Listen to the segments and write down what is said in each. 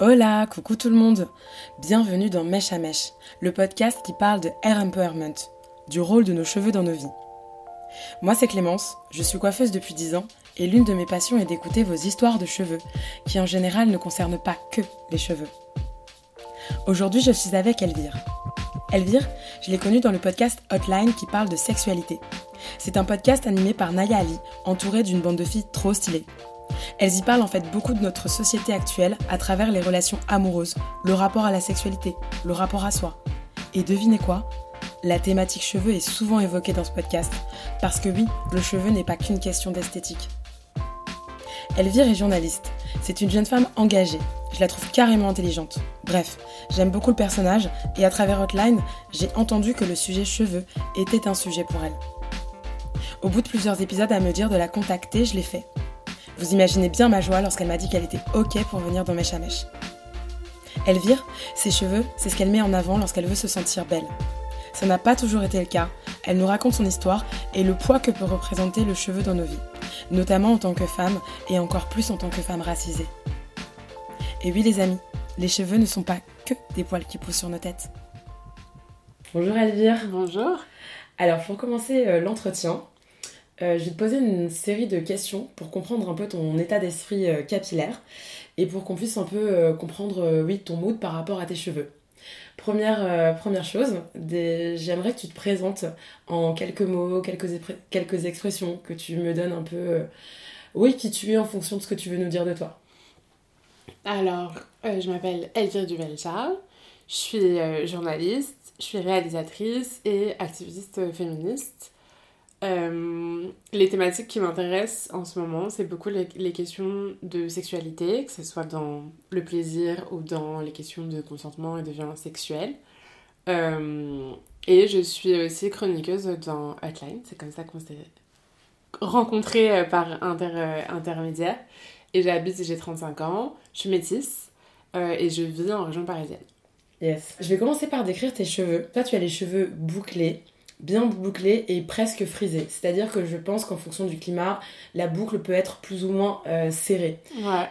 Hola, coucou tout le monde. Bienvenue dans Mèche à Mèche, le podcast qui parle de hair empowerment, du rôle de nos cheveux dans nos vies. Moi c'est Clémence, je suis coiffeuse depuis 10 ans et l'une de mes passions est d'écouter vos histoires de cheveux, qui en général ne concernent pas que les cheveux. Aujourd'hui je suis avec Elvire. Elvire, je l'ai connue dans le podcast Hotline qui parle de sexualité. C'est un podcast animé par Naya Ali, entourée d'une bande de filles trop stylées. Elles y parlent en fait beaucoup de notre société actuelle à travers les relations amoureuses, le rapport à la sexualité, le rapport à soi. Et devinez quoi? La thématique cheveux est souvent évoquée dans ce podcast, parce que oui, le cheveu n'est pas qu'une question d'esthétique. Elvire est journaliste. C'est une jeune femme engagée. Je la trouve carrément intelligente. Bref, j'aime beaucoup le personnage et à travers Hotline, j'ai entendu que le sujet cheveux était un sujet pour elle. Au bout de plusieurs épisodes à me dire de la contacter, je l'ai fait. Vous imaginez bien ma joie lorsqu'elle m'a dit qu'elle était OK pour venir dans Mèche à Mèche. Elvire, ses cheveux, c'est ce qu'elle met en avant lorsqu'elle veut se sentir belle. Ça n'a pas toujours été le cas. Elle nous raconte son histoire et le poids que peut représenter le cheveu dans nos vies, notamment en tant que femme et encore plus en tant que femme racisée. Et oui les amis, les cheveux ne sont pas que des poils qui poussent sur nos têtes. Bonjour Elvire. Bonjour. Alors pour commencer euh, l'entretien, euh, je vais te poser une série de questions pour comprendre un peu ton état d'esprit euh, capillaire et pour qu'on puisse un peu euh, comprendre oui, ton mood par rapport à tes cheveux. Première, première chose, j'aimerais que tu te présentes en quelques mots, quelques, expressions, que tu me donnes un peu, oui, qui tu es en fonction de ce que tu veux nous dire de toi. Alors, je m'appelle Elvire Duvel-Charles, je suis journaliste, je suis réalisatrice et activiste féministe. Euh, les thématiques qui m'intéressent en ce moment, c'est beaucoup les, questions de sexualité, que ce soit dans le plaisir ou dans les questions de consentement et de violence sexuelle. Euh, et je suis aussi chroniqueuse dans Hotline, c'est comme ça qu'on s'est rencontrés euh, par intermédiaire. Et j'habite, j'ai 35 ans, je suis métisse et je vis en région parisienne. Yes. Je vais commencer par décrire tes cheveux. Toi, tu as les cheveux bouclés bien bouclé et presque frisé. C'est-à-dire que je pense qu'en fonction du climat, la boucle peut être plus ou moins euh, serrée.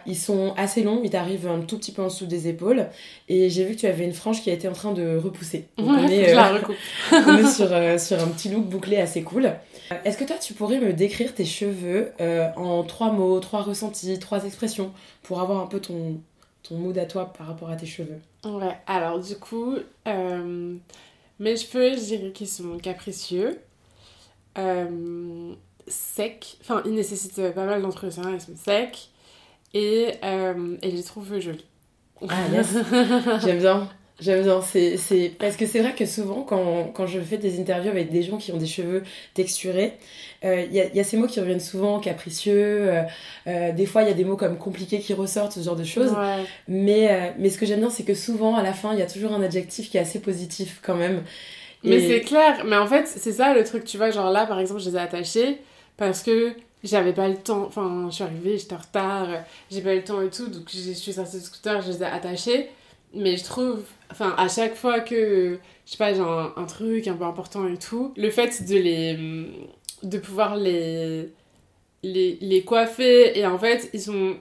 Ils sont assez longs, ils t'arrivent un tout petit peu en dessous des épaules. Et j'ai vu que tu avais une frange qui a été en train de repousser. Donc on, est, euh, on est sur, euh, sur un petit look bouclé assez cool. Est-ce que toi, tu pourrais me décrire tes cheveux en trois mots, trois ressentis, trois expressions pour avoir un peu ton, ton mood à toi par rapport à tes cheveux? Ouais, alors du coup... Mes cheveux, je dirais qu'ils sont capricieux, euh, secs, enfin ils nécessitent pas mal d'entretien, ils sont secs et, euh, et je les trouve jolis. Ah yes, j'aime bien. J'aime bien, c'est parce que c'est vrai que souvent quand, quand, je fais des interviews avec des gens qui ont des cheveux texturés, il euh, y, a, y, a, ces mots qui reviennent souvent, capricieux, euh, euh, des fois il y a des mots comme compliqué qui ressortent, ce genre de choses. Mais, mais ce que j'aime bien, c'est que souvent à la fin, il y a toujours un adjectif qui est assez positif quand même. Mais c'est clair, mais en fait c'est ça le truc, tu vois, genre là par exemple je les ai attachés parce que j'avais pas le temps, enfin je suis arrivée, j'étais en retard, j'ai pas eu le temps et tout, donc je suis sortie de scooter, je les ai attachés mais je trouve, enfin, à chaque fois que, je sais pas, j'ai un, truc un peu important et tout, le fait de les. de pouvoir les. les, les coiffer, et en fait, ils sont.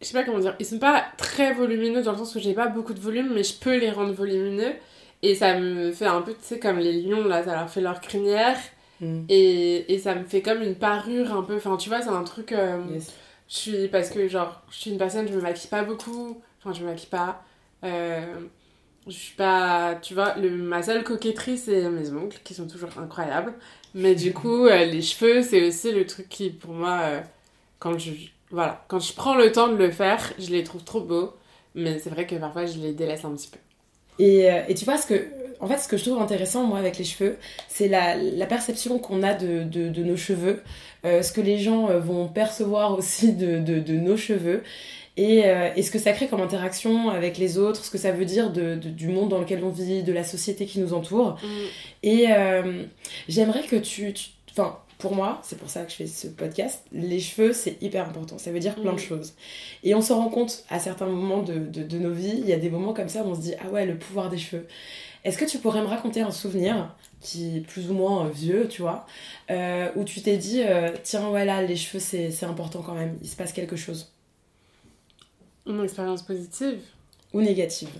Je sais pas comment dire, ils sont pas très volumineux dans le sens où j'ai pas beaucoup de volume, mais je peux les rendre volumineux. Et ça me fait un peu, tu sais, comme les lions, là, ça leur fait leur crinière. Mm. Et, et, ça me fait comme une parure un peu. Enfin, tu vois, c'est un truc. Euh, je suis. Parce que, genre, je suis une personne, je me maquille pas beaucoup. Enfin, je me maquille pas. Euh, je suis pas. Tu vois, le, ma seule coquetterie, c'est mes ongles qui sont toujours incroyables. Mais du coup, euh, les cheveux, c'est aussi le truc qui, pour moi, euh, quand je. Voilà, quand je prends le temps de le faire, je les trouve trop beaux. Mais c'est vrai que parfois, je les délaisse un petit peu. Et, et, tu vois, ce que, en fait, ce que je trouve intéressant, moi, avec les cheveux, c'est la, la, perception qu'on a de, de, de, nos cheveux, ce que les gens vont percevoir aussi de, de nos cheveux et, euh, et, ce que ça crée comme interaction avec les autres, ce que ça veut dire de, du monde dans lequel on vit, de la société qui nous entoure. Mm. Et euh, j'aimerais que tu... Enfin, pour moi, c'est pour ça que je fais ce podcast, les cheveux, c'est hyper important. Ça veut dire plein de mm. choses. Et on se rend compte à certains moments de, de, de, nos vies, il y a des moments comme ça où on se dit, ah ouais, le pouvoir des cheveux. Est-ce que tu pourrais me raconter un souvenir qui est plus ou moins euh, vieux, tu vois, euh, où tu t'es dit, tiens, ouais, là, les cheveux, c'est important quand même, il se passe quelque chose? Une expérience positive ou négative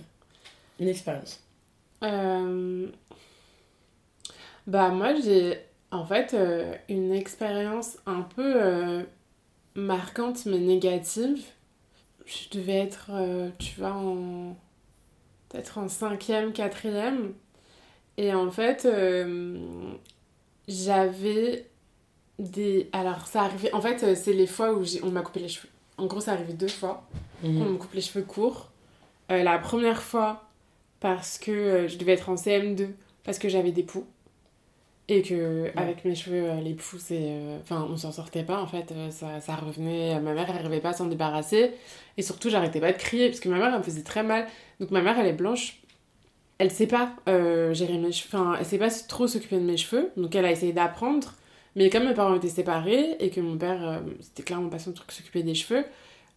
Une expérience. Euh, Bah moi j'ai en fait euh, une expérience un peu euh, marquante mais négative. Je devais être, tu vois, en... peut-être en cinquième, quatrième. Et en fait, j'avais des... Alors ça arrivait... En fait, c'est les fois où j'ai- on m'a coupé les cheveux. En gros, ça arrivait deux fois. On me coupe les cheveux courts. Euh, la première fois, parce que euh, je devais être en CM2, parce que j'avais des poux. Et que avec mes cheveux, euh, les poux, c'est. Enfin, on s'en sortait pas en fait, ça, ça revenait. Ma mère, elle n'arrivait pas à s'en débarrasser. Et surtout, j'arrêtais pas de crier, parce que ma mère, elle me faisait très mal. Donc ma mère, elle est blanche. Elle sait pas gérer mes cheveux. Enfin, elle sait pas trop s'occuper de mes cheveux. Donc elle a essayé d'apprendre. Mais comme mes parents étaient séparés et que mon père, euh, c'était clairement pas son truc s'occuper des cheveux,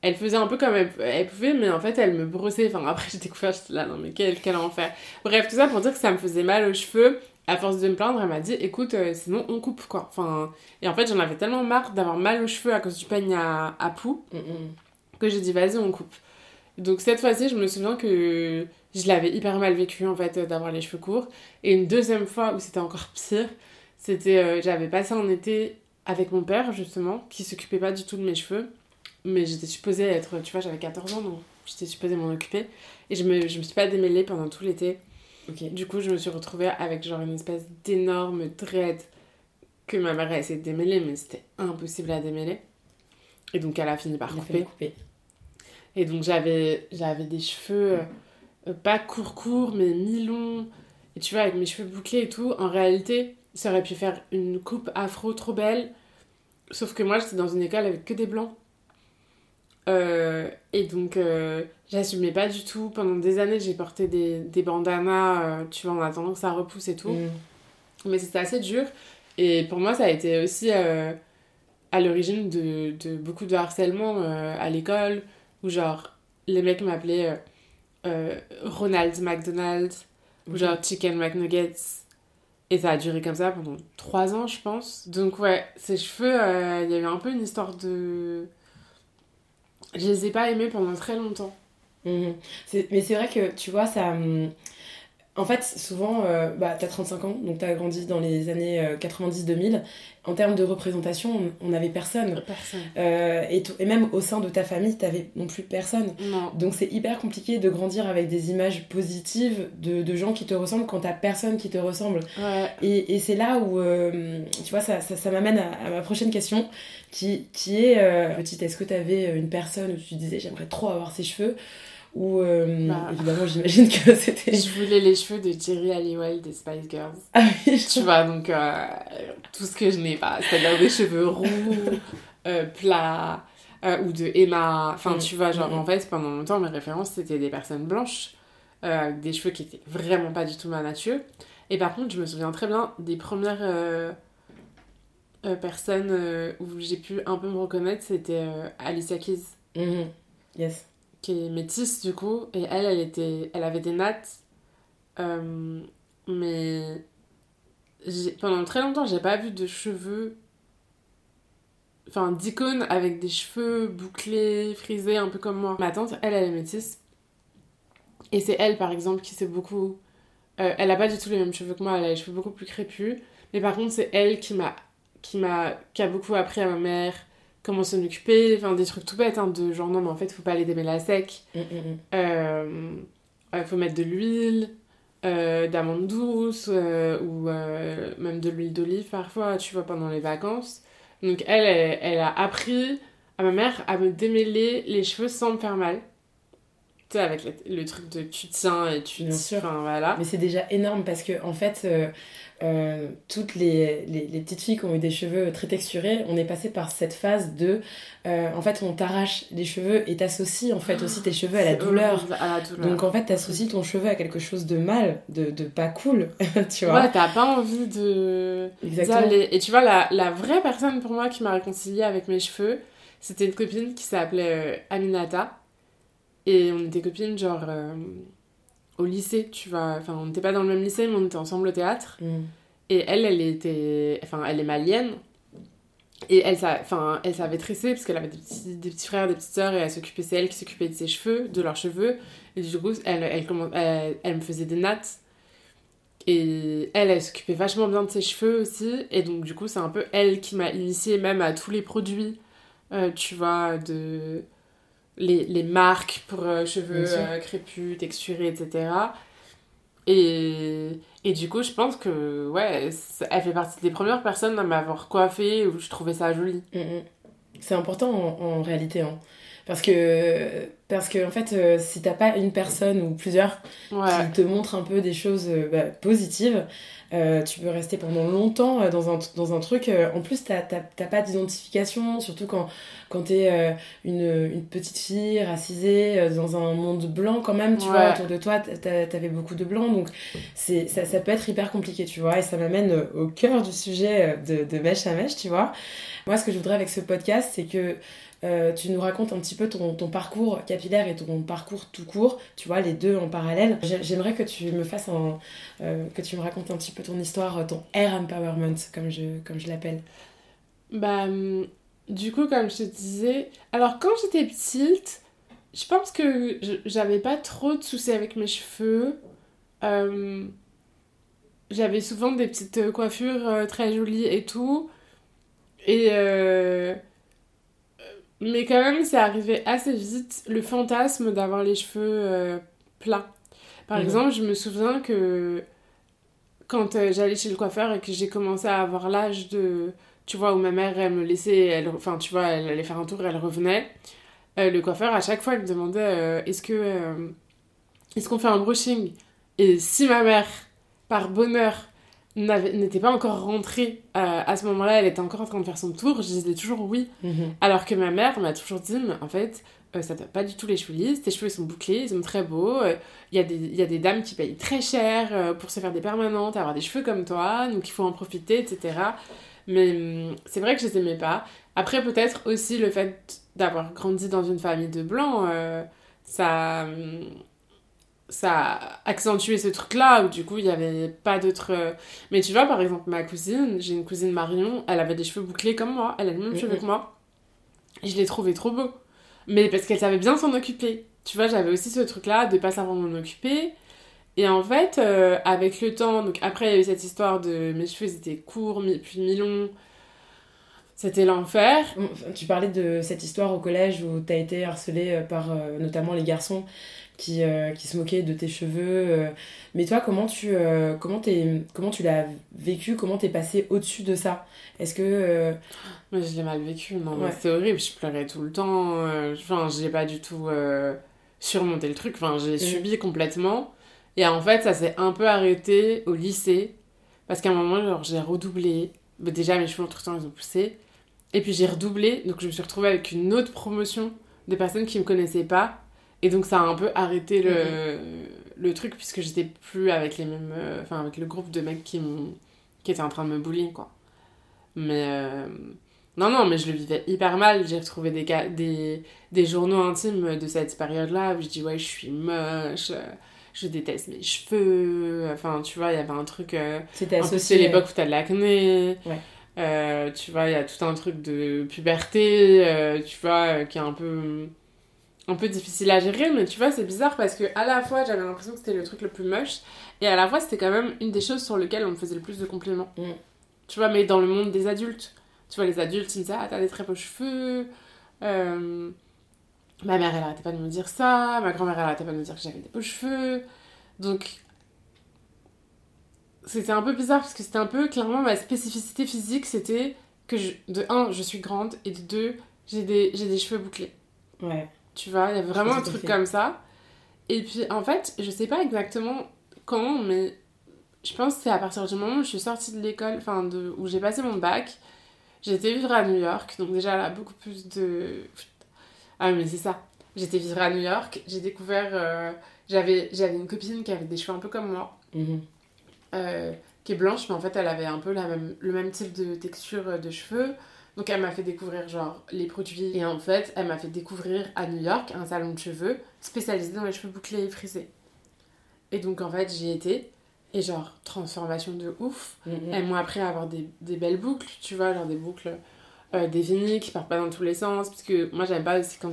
elle faisait un peu comme elle, elle pouvait, mais en fait, elle me brossait. Enfin, après, j'ai découvert, j'étais là, non, mais quel, quel enfer. Bref, tout ça pour dire que ça me faisait mal aux cheveux. À force de me plaindre, elle m'a dit, écoute, euh, sinon on coupe, quoi. Enfin, et en fait, j'en avais tellement marre d'avoir mal aux cheveux à cause du peigne à, à poux que j'ai dit, vas-y, on coupe. Donc, cette fois-ci, je me souviens que je l'avais hyper mal vécu, en fait, euh, d'avoir les cheveux courts. Et une deuxième fois où c'était encore pire, c'était, euh, j'avais passé un été avec mon père, justement, qui s'occupait pas du tout de mes cheveux. Mais j'étais supposée être, tu vois, j'avais 14 ans, donc j'étais supposée m'en occuper. Et je me, je me suis pas démêlée pendant tout l'été. Ok. Du coup, je me suis retrouvée avec genre une espèce d'énorme dread que ma mère a essayé de démêler, mais c'était impossible à démêler. Et donc, elle a fini par couper. couper. Et donc j'avais j'avais des cheveux euh, pas court court mais mi-longs. Et tu vois avec mes cheveux bouclés et tout, en réalité, ça aurait pu faire une coupe afro trop belle. Sauf que moi j'étais dans une école avec que des blancs. Euh, et donc euh, j'assumais pas du tout. Pendant des années j'ai porté des, des bandanas, euh, tu vois, en attendant que ça repousse et tout. Mhm. Mais c'était assez dur. Et pour moi, ça a été aussi euh, à l'origine de, de beaucoup de harcèlement à l'école, où genre, les mecs m'appelaient Ronald McDonald, ou genre Chicken McNuggets. Et ça a duré comme ça pendant trois ans, je pense. Donc ouais, ces cheveux, il y a eu un peu une histoire de... Je les ai pas aimés pendant très longtemps. Mhm. Mais c'est vrai que, tu vois, ça... En fait, souvent, euh, bah, t'as 35 ans, donc t'as grandi dans les années euh, 90-2000. En termes de représentation, on n'avait personne. Personne. Euh, et, même au sein de ta famille, t'avais non plus personne. Non. Donc c'est hyper compliqué de grandir avec des images positives de, de gens qui te ressemblent quand t'as personne qui te ressemble. Ouais. Et, et c'est là où, euh, tu vois, ça, ça, ça m'amène à, à ma prochaine question, qui, qui est, euh, petite, est-ce que tu avais une personne où tu disais, j'aimerais trop avoir ses cheveux? Ou, euh, Bah. évidemment, j'imagine que c'était... Je voulais les cheveux de Jerry Halliwell des Spice Girls. Ah oui, Tu vois, donc euh, tout ce que je n'ai pas, c'est-à-dire des cheveux roux, euh, plats, euh, ou de Emma. Enfin, Mm. tu vois, genre Mm. en fait, pendant longtemps, mes références c'était des personnes blanches, avec des cheveux qui étaient vraiment pas du tout ma nature. Et par contre, je me souviens très bien des premières personnes où j'ai pu un peu me reconnaître, c'était Alicia Keys, Mhm. Yes. Qui est métisse du coup, et elle, elle, était, elle avait des nattes, euh, mais pendant très longtemps, j'ai pas vu de cheveux, enfin d'icône avec des cheveux bouclés, frisés, un peu comme moi. Ma tante, elle, elle est métisse, et c'est elle, par exemple, qui sait beaucoup. euh, elle a pas du tout les mêmes cheveux que moi, elle a les cheveux beaucoup plus crépus, mais par contre, c'est elle qui m'a, qui m'a, qui a beaucoup appris à ma mère comment s'en occuper, enfin des trucs tout bêtes, hein, de genre non, mais en fait, faut pas les démêler à sec. Mhm, mhm. Euh, il faut mettre de l'huile, euh, d'amande douce euh, ou euh, même de l'huile d'olive parfois, tu vois, pendant les vacances. Donc elle, elle, elle a appris à ma mère à me démêler les cheveux sans me faire mal. Tu sais, avec le, le truc de tu tiens et tu Bien sûr. Voilà. Mais c'est déjà énorme parce que, en fait, euh, euh, toutes les, les, les petites filles qui ont eu des cheveux très texturés, on est passé par cette phase de. euh, en fait, on t'arrache les cheveux et t'associes en fait aussi tes cheveux à la douleur. horrible, À la douleur. Donc en fait, t'associes ton cheveu à quelque chose de mal, de, de pas cool, tu vois. ouais, t'as pas envie de. Exactement. Et tu vois, la, la vraie personne pour moi qui m'a réconciliée avec mes cheveux, c'était une copine qui s'appelait Aminata. Et on était copines, genre, euh, au lycée, tu vois. Enfin, on n'était pas dans le même lycée, mais on était ensemble au théâtre. Mm. Et elle, elle était. Enfin, elle est malienne. Et elle, enfin, elle savait tresser parce qu'elle avait des petits, des petits frères, des petites sœurs et elle s'occupait, c'est elle qui s'occupait de ses cheveux, de leurs cheveux. Et du coup, elle, elle, elle, elle me faisait des nattes. Et elle, elle s'occupait vachement bien de ses cheveux aussi. Et donc, du coup, c'est un peu elle qui m'a initiée même à tous les produits, euh, tu vois, de. Les, les marques pour euh, cheveux euh, crépus, texturés, etc. Et, et du coup, je pense que, ouais, elle fait partie des premières personnes à m'avoir coiffée où je trouvais ça joli. Mm, mm. C'est important en, réalité, hein. Parce que, parce que en fait, euh, si t'as pas une personne ou plusieurs qui te montrent un peu des choses euh, bah, positives, euh, tu peux rester pendant longtemps dans, un, dans un truc. en plus, t'as pas d'identification, surtout quand, quand t'es une, une petite fille racisée dans un monde blanc quand même, tu vois, autour de toi, t'avais beaucoup de blancs, donc ça, ça peut être hyper compliqué, tu vois. Et ça m'amène au cœur du sujet de, de mèche à mèche, tu vois. Moi, ce que je voudrais avec ce podcast, c'est que euh, tu nous racontes un petit peu ton, parcours capillaire et ton parcours tout court, tu vois, les deux en parallèle. J'aimerais que tu me fasses un, euh, que tu me racontes un petit peu ton histoire, ton air empowerment, comme je, comme je l'appelle. Bah, hum, du coup, comme je te disais, alors quand j'étais petite, je pense que j'avais pas trop de soucis avec mes cheveux. Hum, j'avais souvent des petites coiffures euh, très jolies et tout. Et mais quand même, c'est arrivé assez vite le fantasme d'avoir les cheveux euh, plats. Par mhm. exemple, je me souviens que quand euh, j'allais chez le coiffeur et que j'ai commencé à avoir l'âge de. Tu vois, où ma mère, elle me laissait. Elle, enfin, tu vois, elle allait faire un tour et elle revenait. Euh, le coiffeur, à chaque fois, il me demandait est-ce que. est-ce qu'on fait un brushing? Et si ma mère, par bonheur, n'était pas encore rentrée euh, à ce moment-là, elle était encore en train de faire son tour, je disais toujours oui. Mhm. Alors que ma mère m'a toujours dit, mais en fait, euh, ça t'a pas du tout les cheveux lisses, tes cheveux sont bouclés, ils sont très beaux. Euh, il y, y, a des dames qui payent très cher pour se faire des permanentes, avoir des cheveux comme toi, donc il faut en profiter, etc. Mais hum, c'est vrai que je les aimais pas. Après, peut-être aussi le fait d'avoir grandi dans une famille de blancs, ça hum, ça a accentué ce truc-là, où du coup, il n'y avait pas d'autres... Euh, mais tu vois, par exemple, ma cousine, j'ai une cousine Marion, elle avait des cheveux bouclés comme moi, elle a les mêmes cheveux que moi. Et je les trouvais trop beaux. Mais parce qu'elle savait bien s'en occuper. Tu vois, j'avais aussi ce truc-là de pas savoir m'en occuper. Et en fait, euh, avec le temps, donc après, il y a eu cette histoire de mes cheveux étaient courts, puis mi-longs. C'était l'enfer. Tu parlais de cette histoire au collège où tu as été harcelée euh, par notamment les garçons qui, euh, qui se moquait de tes cheveux. Euh. Mais toi, comment tu, euh, comment comment tu l'as vécu? Comment t'es passé au-dessus de ça? Est-ce que... Mais je l'ai mal vécu, non, c'est horrible, je pleurais tout le temps. Enfin, j'ai pas du tout surmonté le truc, enfin, j'ai mm. subi complètement. Et en fait, ça s'est un peu arrêté au lycée, parce qu'à un moment, genre, j'ai redoublé. Bah, déjà, mes cheveux, entre-temps, ils ont poussé. Et puis j'ai redoublé, donc je me suis retrouvée avec une autre promotion de personnes qui me connaissaient pas et donc ça a un peu arrêté le, mhm. le truc puisque j'étais plus avec les mêmes. Euh, enfin, avec le groupe de mecs qui, qui étaient en train de me bully, quoi. Mais. Euh, non, non, mais je le vivais hyper mal. J'ai retrouvé des, des, des journaux intimes de cette période-là où je dis, ouais, je suis moche, je déteste mes cheveux. Enfin, tu vois, il y avait un truc. Euh, C'était C'est l'époque où t'as de l'acné. Ouais. tu vois, il y a tout un truc de puberté, tu vois, qui est un peu un peu difficile à gérer, mais tu vois, c'est bizarre parce que à la fois j'avais l'impression que c'était le truc le plus moche, et à la fois c'était quand même une des choses sur lesquelles on me faisait le plus de compliments. Mm. Tu vois, mais dans le monde des adultes, tu vois, les adultes ils me disaient Ah, t'as des très beaux cheveux. Euh, ma mère elle arrêtait pas de me dire ça, ma grand-mère elle arrêtait pas de me dire que j'avais des beaux cheveux. Donc, c'était un peu bizarre parce que c'était un peu clairement ma spécificité physique c'était que je, de un, je suis grande, et de deux, j'ai des, des cheveux bouclés. Ouais. Tu vois, il y a vraiment un truc comme ça. Et puis, en fait, je sais pas exactement quand, mais je pense que c'est à partir du moment où je suis sortie de l'école, enfin, de, où j'ai passé mon bac. J'étais vivre à New York, donc déjà là, beaucoup plus de. Ah, mais c'est ça. J'étais vivre à New York, j'ai découvert. Euh, j'avais, j'avais une copine qui avait des cheveux un peu comme moi, mhm. euh, qui est blanche, mais en fait, elle avait un peu la même, le même type de texture de cheveux. Donc elle m'a fait découvrir genre les produits et en fait elle m'a fait découvrir à New York un salon de cheveux spécialisé dans les cheveux bouclés et frisés. Et donc en fait j'y étais et genre transformation de ouf. Mm-hmm. Elles m'ont appris à avoir des, des, belles boucles, tu vois, genre des boucles euh, définis, qui partent pas dans tous les sens. Parce que moi, j'aime pas aussi quand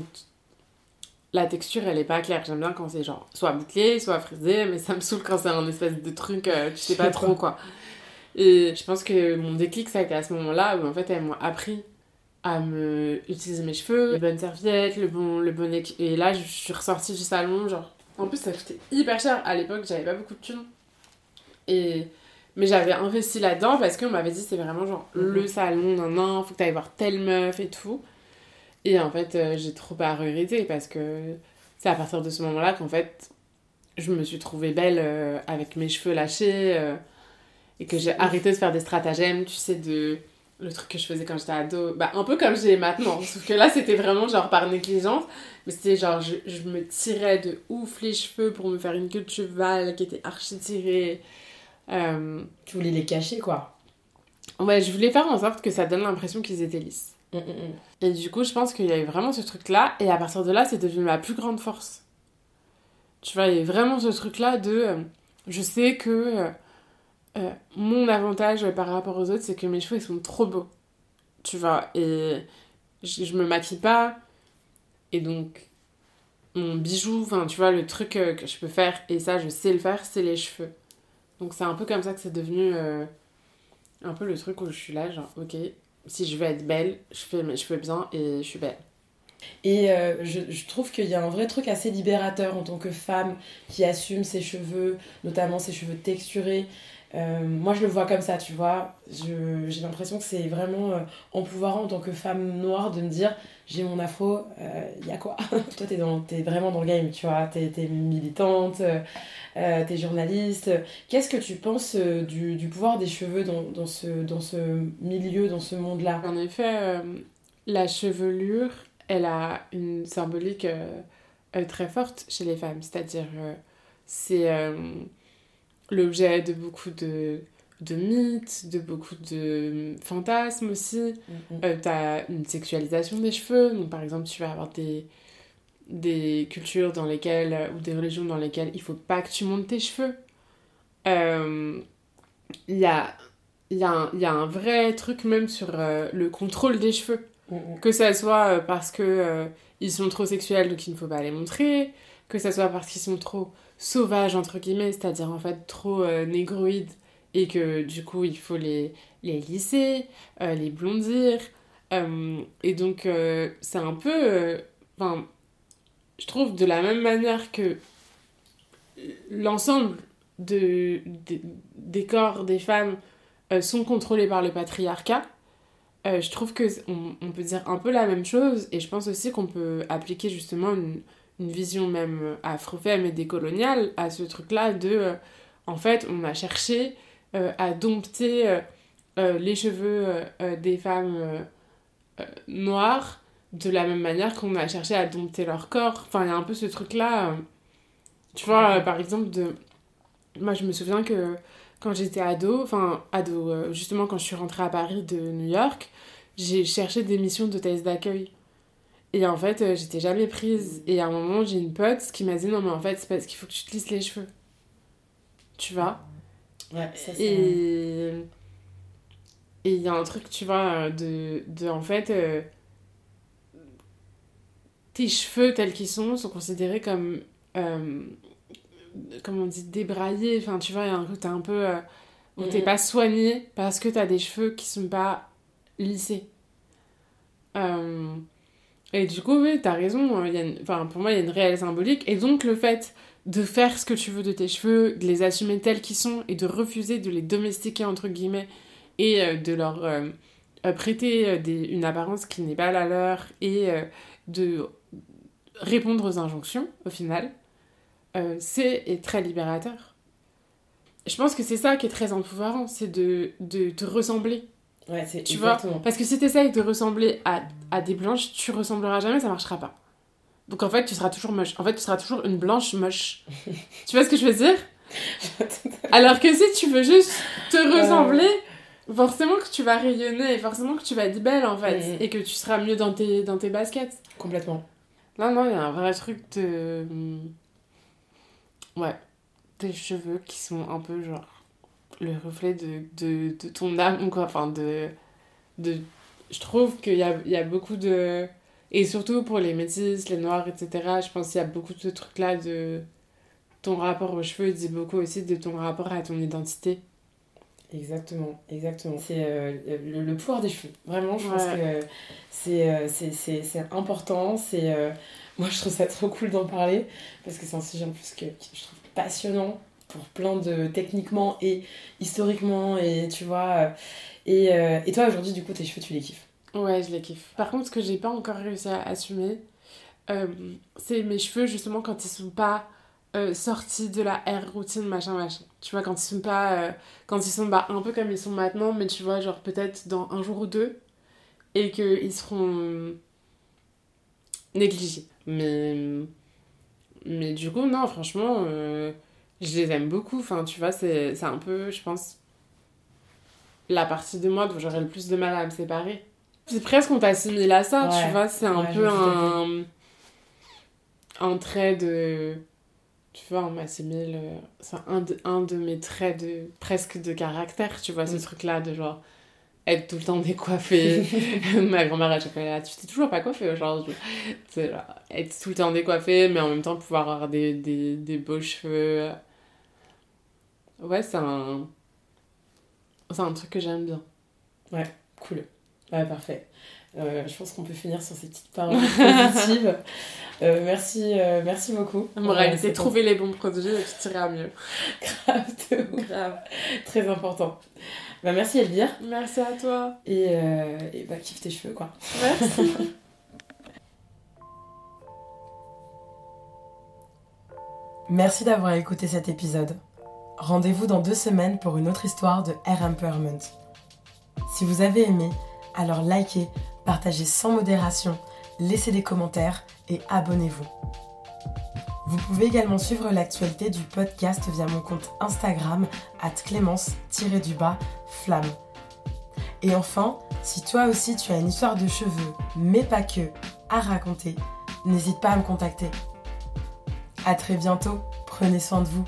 la texture, elle est pas claire. J'aime bien quand c'est genre soit bouclé, soit frisé, mais ça me saoule quand c'est un espèce de truc, euh, tu sais pas trop quoi. Et je pense que mon déclic, ça a été à ce moment-là où en fait, elles m'ont appris à me utiliser mes cheveux, les bonnes serviettes, le bon, le bon Et là, je suis ressortie du salon, genre. En plus, ça coûtait hyper cher. À l'époque, j'avais pas beaucoup de thunes. Et. Mais j'avais investi là-dedans parce qu'on m'avait dit c'est vraiment genre Mhm. le salon, non, non, faut que t'ailles voir telle meuf et tout. Et en fait, euh, j'ai trop pas regretté parce que c'est à partir de ce moment-là qu'en fait, je me suis trouvée belle euh, avec mes cheveux lâchés euh, et que j'ai arrêté de faire des stratagèmes, tu sais, de le truc que je faisais quand j'étais ado. Bah, un peu comme j'ai maintenant. Sauf que là, c'était vraiment genre par négligence. Mais c'était genre, je, je me tirais de ouf les cheveux pour me faire une queue de cheval qui était archi tirée. Euh, Tu voulais les cacher, quoi. Ouais, je voulais faire en sorte que ça donne l'impression qu'ils étaient lisses. Mm, mm, mm. Et du coup, je pense qu'il y a eu vraiment ce truc-là. Et à partir de là, c'est devenu ma plus grande force. Tu vois, il y a eu vraiment ce truc-là de... euh, je sais que euh, euh, mon avantage par rapport aux autres, c'est que mes cheveux, ils sont trop beaux. Tu vois, et je, me maquille pas. Et donc, mon bijou, enfin, tu vois, le truc euh, que je peux faire, et ça, je sais le faire, c'est les cheveux. Donc, c'est un peu comme ça que c'est devenu... euh, un peu le truc où je suis là, genre, ok, si je veux être belle, je fais mes cheveux bien et je suis belle. Et je trouve qu'il y a un vrai truc assez libérateur en tant que femme qui assume ses cheveux, notamment ses cheveux texturés. Euh, moi, je le vois comme ça, tu vois. J'ai l'impression que c'est vraiment euh, empouvoirant en tant que femme noire de me dire j'ai mon afro, il y a quoi? Toi, t'es t'es vraiment dans le game, tu vois. T'es es militante, euh, t'es journaliste. Qu'est-ce que tu penses euh, du, du pouvoir des cheveux dans, dans, ce, dans ce milieu, dans ce monde-là? En effet, euh, la chevelure, elle a une symbolique euh, euh, très forte chez les femmes. C'est-à-dire, euh, c'est euh, l'objet de beaucoup de, de mythes, de beaucoup de fantasmes aussi. Mm, mm. Euh, t'as une sexualisation des cheveux. Donc, par exemple, tu vas avoir des, des cultures dans lesquelles, euh, ou des religions dans lesquelles il faut pas que tu montes tes cheveux. Euh, Il y, a, il y, a un- il y a un vrai truc même sur euh, le contrôle des cheveux. Mm, mm. Que ça soit euh, parce que euh, ils sont trop sexuels, donc il ne faut pas les montrer. Que ça soit parce qu'ils sont trop sauvages, entre guillemets, c'est-à-dire en fait trop euh, négroïdes, et que du coup il faut les, les lisser, euh, les blondir. Euh, et donc c'est un peu. Enfin, je trouve de la même manière que l'ensemble de, des- corps des femmes sont contrôlés par le patriarcat. Je trouve que on peut dire un peu la même chose et je pense aussi qu'on peut appliquer justement une, une vision même afro-femme et décoloniale à ce truc-là de euh, en fait on a cherché euh, à dompter euh, euh, les cheveux euh, euh, des femmes euh, euh, noires de la même manière qu'on a cherché à dompter leur corps. Enfin, il y a un peu ce truc-là. euh, tu vois, euh, par exemple, de... moi je me souviens que quand j'étais ado, enfin ado, euh, justement quand je suis rentrée à Paris de New York, j'ai cherché des missions d'hôtesse d'accueil. Et en fait, euh, j'étais jamais prise. Et à un moment, j'ai une pote qui m'a dit non, mais en fait, c'est parce qu'il faut que tu te lisses les cheveux. Tu vois Ouais, ça, c'est- et et il y a un truc, tu vois, de, de en fait, euh, tes cheveux tels qu'ils sont sont considérés comme, euh, comment on dit, débraillés. Enfin, tu vois, il y a un côté un peu euh, où t'es Mhm. pas soigné parce que t'as des cheveux qui sont pas lissés. Euh, et du coup, oui, t'as raison. il y a une- Enfin, pour moi, il y a une réelle symbolique. Et donc, le fait de faire ce que tu veux de tes cheveux, de les assumer tels qu'ils sont et de refuser de les domestiquer, entre guillemets, et euh, de leur euh, euh, prêter des- une apparence qui n'est pas la leur et euh, de répondre aux injonctions, au final, c'est est très libérateur. Je pense que c'est ça qui est très empouvoirant, c'est de, de te ressembler. Ouais, c'est Tu vois? exactement. Parce que si tu essayes de ressembler à, à des blanches, tu ressembleras jamais, ça marchera pas. Donc en fait, tu seras toujours moche. En fait, tu seras toujours une blanche moche. tu vois ce que je veux dire? Alors que si tu veux juste te ressembler, forcément que tu vas rayonner, forcément que tu vas être belle en fait, Mhm. et que tu seras mieux dans tes, dans tes baskets. Complètement. Non, non, il y a un vrai truc de. Ouais. Tes cheveux qui sont un peu genre. Le reflet de, de, de ton âme, quoi. Enfin, de. de je trouve qu'il y a, il y a beaucoup de. Et surtout pour les métis, les noirs, etc., je pense qu'il y a beaucoup de trucs là de. Ton rapport aux cheveux dit beaucoup aussi de ton rapport à ton identité. Exactement, exactement. C'est euh, le, le pouvoir des cheveux. Vraiment, je pense que c'est euh, c'est- c'est- c'est important. C'est euh, Moi, je trouve ça trop cool d'en parler parce que c'est un sujet en plus que, que je trouve passionnant pour plein de techniquement et historiquement. Et tu vois. euh, Et, euh, et toi, aujourd'hui, du coup, tes cheveux, tu les kiffes Ouais, je les kiffe. Par contre, ce que j'ai pas encore réussi à assumer, euh, c'est mes cheveux, justement, quand ils sont pas sortis de la hair routine, machin, machin. Tu vois, quand ils sont pas. quand ils sont bah, un peu comme ils sont maintenant, mais tu vois, genre peut-être dans un jour ou deux, et qu'ils seront négligés. Mais. Mais du coup, non, franchement, je les aime beaucoup. Enfin, tu vois, c'est un peu, je pense, la partie de moi dont j'aurais le plus de mal à me séparer. C'est presque on t'assimile à ça, Ouais. tu vois, c'est un Ouais, peu un, un trait de... Tu vois, on m'assimile... euh, C'est un de, un de mes traits de presque de caractère, tu vois, ce Mm. truc-là de genre être tout le temps décoiffée. Ma grand-mère, chaque elle est là, tu t'es toujours pas coiffée aujourd'hui. C'est genre, être tout le temps décoiffée, mais en même temps pouvoir avoir des, des, des beaux cheveux. Ouais, c'est un... C'est un truc que j'aime bien. Cool. Ouais, parfait. Euh, je pense qu'on peut finir sur ces petites paroles positives. Euh, merci, euh, merci beaucoup. En réalité, c'est trouver les bons produits et tout ira mieux. grave de. Grave. Très important. Bah, merci Elvire. Merci à toi. Et, euh, et bah, kiffe tes cheveux, quoi. Merci. Merci d'avoir écouté cet épisode. Rendez-vous dans deux semaines pour une autre histoire de Air Empowerment. Si vous avez aimé, alors likez, partagez sans modération, laissez des commentaires et abonnez-vous. Vous pouvez également suivre l'actualité du podcast via mon compte Instagram at clémence-du-bas flamme. Et enfin, si toi aussi tu as une histoire de cheveux, mais pas que, à raconter, n'hésite pas à me contacter. À très bientôt, prenez soin de vous.